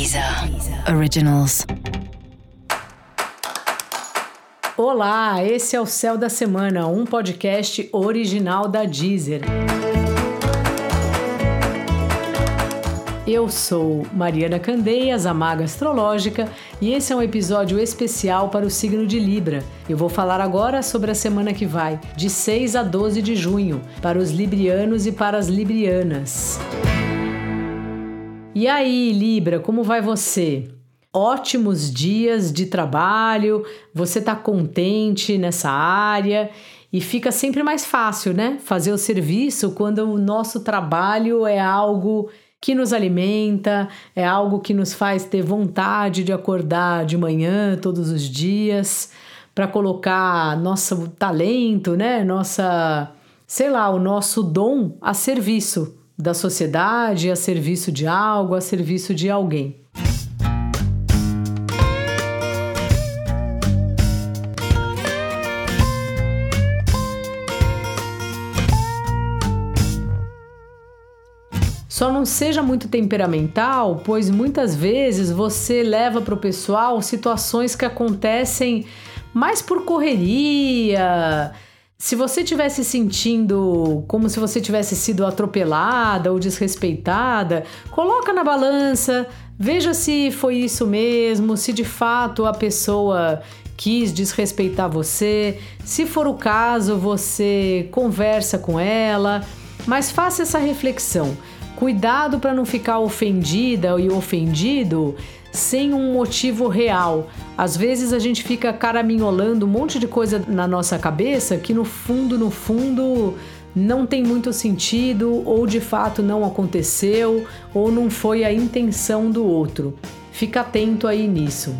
Deezer Originals. Olá, esse é o Céu da Semana, um podcast original da Deezer. Eu sou Mariana Candeias, a Maga Astrológica, e esse é um episódio especial para o signo de Libra. Eu vou falar agora sobre a semana que vai, de 6 a 12 de junho, para os librianos e para as librianas. E aí, Libra, como vai você? Ótimos dias de trabalho, você está contente nessa área e fica sempre mais fácil, né? Fazer o serviço quando o nosso trabalho é algo que nos alimenta, é algo que nos faz ter vontade de acordar de manhã todos os dias para colocar nosso talento, né? Nossa, sei lá, o nosso dom a serviço da sociedade, a serviço de algo, a serviço de alguém. Só não seja muito temperamental, pois muitas vezes você leva para o pessoal situações que acontecem mais por correria. Se você tivesse sentindo como se você tivesse sido atropelada ou desrespeitada, coloca na balança, veja se foi isso mesmo, se de fato a pessoa quis desrespeitar você. Se for o caso, você conversa com ela, mas faça essa reflexão. Cuidado para não ficar ofendida e ofendido sem um motivo real. Às vezes a gente fica caraminholando um monte de coisa na nossa cabeça que no fundo, no fundo, não tem muito sentido, ou de fato não aconteceu, ou não foi a intenção do outro. Fica atento aí nisso.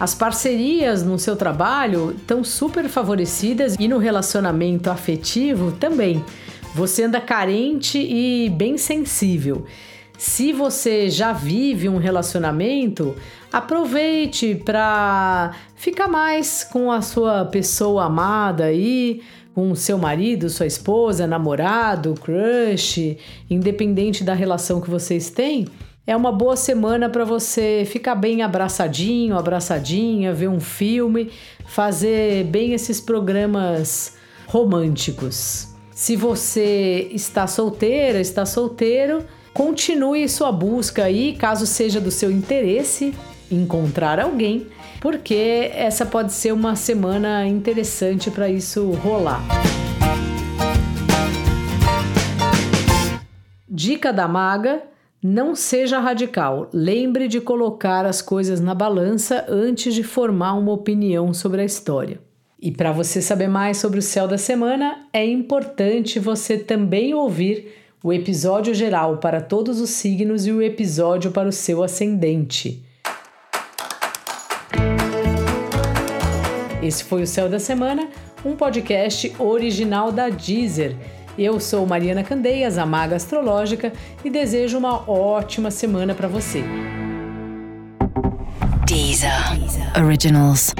As parcerias no seu trabalho estão super favorecidas e no relacionamento afetivo também. Você anda carente e bem sensível. Se você já vive um relacionamento, aproveite para ficar mais com a sua pessoa amada aí, com seu marido, sua esposa, namorado, crush, independente da relação que vocês têm é uma boa semana para você ficar bem abraçadinho, abraçadinha, ver um filme, fazer bem esses programas românticos. Se você está solteira, está solteiro, continue sua busca aí, caso seja do seu interesse encontrar alguém, porque essa pode ser uma semana interessante para isso rolar. Dica da maga: não seja radical. Lembre de colocar as coisas na balança antes de formar uma opinião sobre a história. E para você saber mais sobre o céu da semana, é importante você também ouvir o episódio geral para todos os signos e o episódio para o seu ascendente. Esse foi o Céu da Semana, um podcast original da Deezer. Eu sou Mariana Candeias, a Maga Astrológica, e desejo uma ótima semana para você. Deezer. Originals.